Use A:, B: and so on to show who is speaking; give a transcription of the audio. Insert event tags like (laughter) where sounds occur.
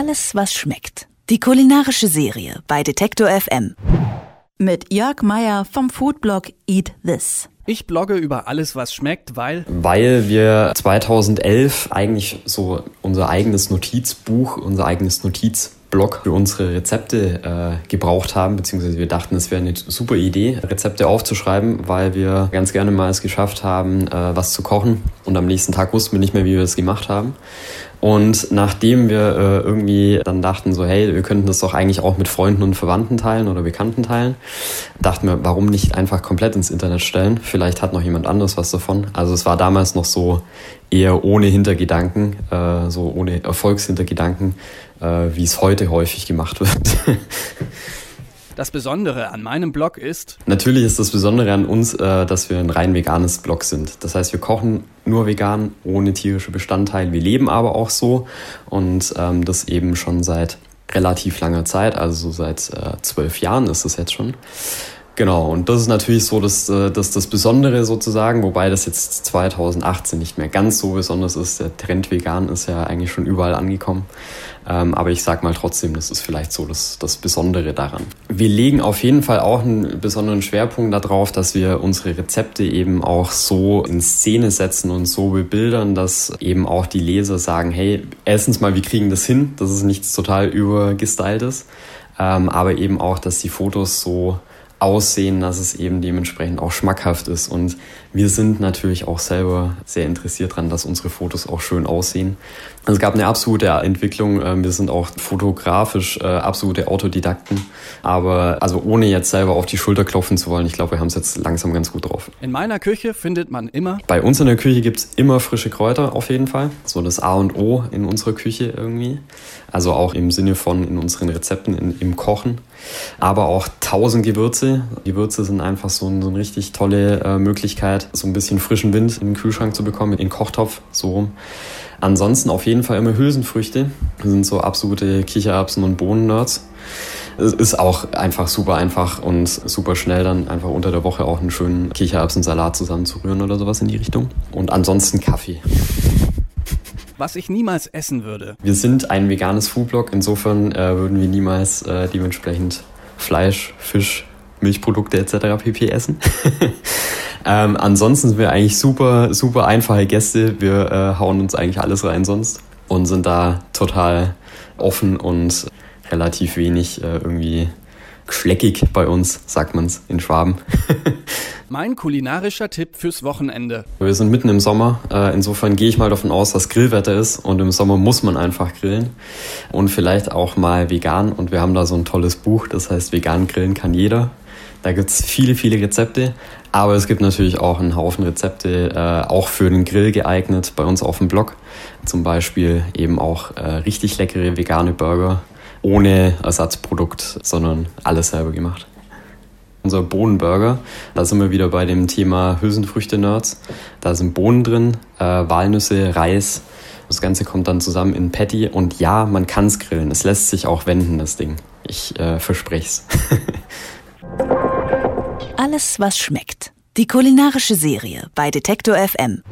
A: Alles, was schmeckt. Die kulinarische Serie bei Detektor FM. Mit Jörg Meier vom Foodblog Eat This.
B: Ich blogge über alles, was schmeckt, weil.
C: Weil wir 2011 eigentlich so unser eigenes Notizbuch, unser eigenes Notizblog für unsere Rezepte äh, gebraucht haben, beziehungsweise wir dachten, es wäre eine super Idee, Rezepte aufzuschreiben, weil wir ganz gerne mal es geschafft haben, äh, was zu kochen und am nächsten Tag wussten wir nicht mehr, wie wir es gemacht haben. Und nachdem wir äh, irgendwie dann dachten so, hey, wir könnten das doch eigentlich auch mit Freunden und Verwandten teilen oder Bekannten teilen, dachten wir, warum nicht einfach komplett ins Internet stellen? Vielleicht hat noch jemand anderes was davon. Also es war damals noch so eher ohne Hintergedanken, äh, so ohne Erfolgshintergedanken, wie es heute häufig gemacht wird. (laughs)
B: Das Besondere an meinem Blog ist.
C: Natürlich ist das Besondere an uns, äh, dass wir ein rein veganes Blog sind. Das heißt, wir kochen nur vegan, ohne tierische Bestandteile. Wir leben aber auch so und ähm, das eben schon seit relativ langer Zeit, also seit äh, zwölf Jahren ist das jetzt schon. Genau, und das ist natürlich so das, äh, das, das Besondere sozusagen, wobei das jetzt 2018 nicht mehr ganz so besonders ist. Der Trend vegan ist ja eigentlich schon überall angekommen. Ähm, aber ich sag mal trotzdem, das ist vielleicht so das, das Besondere daran. Wir legen auf jeden Fall auch einen besonderen Schwerpunkt darauf, dass wir unsere Rezepte eben auch so in Szene setzen und so bebildern, dass eben auch die Leser sagen, hey, erstens mal, wir kriegen das hin, dass es nichts total übergestyltes, ähm, aber eben auch, dass die Fotos so aussehen, dass es eben dementsprechend auch schmackhaft ist. Und wir sind natürlich auch selber sehr interessiert daran, dass unsere Fotos auch schön aussehen. Also es gab eine absolute Entwicklung. Ähm, wir sind auch fotografisch äh, absolute Autodidakten. Aber also ohne jetzt selber auf die Schulter klopfen zu wollen, ich glaube, wir haben es jetzt langsam ganz gut drauf.
B: In meiner Küche findet man immer.
C: Bei uns in der Küche gibt's immer frische Kräuter auf jeden Fall. So das A und O in unserer Küche irgendwie. Also auch im Sinne von in unseren Rezepten, in, im Kochen. Aber auch tausend Gewürze. Gewürze sind einfach so, ein, so eine richtig tolle äh, Möglichkeit, so ein bisschen frischen Wind in den Kühlschrank zu bekommen, in den Kochtopf, so rum. Ansonsten auf jeden Fall immer Hülsenfrüchte. Das sind so absolute Kichererbsen- und Bohnen-Nerds. Es ist auch einfach super einfach und super schnell dann einfach unter der Woche auch einen schönen Kichererbsensalat zusammenzurühren oder sowas in die Richtung. Und ansonsten Kaffee.
B: Was ich niemals essen würde.
C: Wir sind ein veganes Foodblog, insofern äh, würden wir niemals äh, dementsprechend Fleisch, Fisch, Milchprodukte etc. pp. essen. (laughs) ähm, ansonsten sind wir eigentlich super, super einfache Gäste. Wir äh, hauen uns eigentlich alles rein sonst und sind da total offen und relativ wenig äh, irgendwie schleckig bei uns, sagt man's in Schwaben. (laughs)
B: mein kulinarischer Tipp fürs Wochenende.
C: Wir sind mitten im Sommer, äh, insofern gehe ich mal davon aus, dass Grillwetter ist und im Sommer muss man einfach grillen und vielleicht auch mal vegan und wir haben da so ein tolles Buch, das heißt vegan grillen kann jeder. Da gibt's viele, viele Rezepte, aber es gibt natürlich auch einen Haufen Rezepte, äh, auch für den Grill geeignet, bei uns auf dem Blog. Zum Beispiel eben auch äh, richtig leckere vegane Burger ohne Ersatzprodukt, sondern alles selber gemacht. Unser Bohnenburger, da sind wir wieder bei dem Thema Hülsenfrüchte-Nerds. Da sind Bohnen drin, äh, Walnüsse, Reis. Das Ganze kommt dann zusammen in Patty und ja, man kann es grillen. Es lässt sich auch wenden, das Ding. Ich äh, verspreche es. (laughs)
A: Alles, was schmeckt. Die kulinarische Serie bei Detektor FM.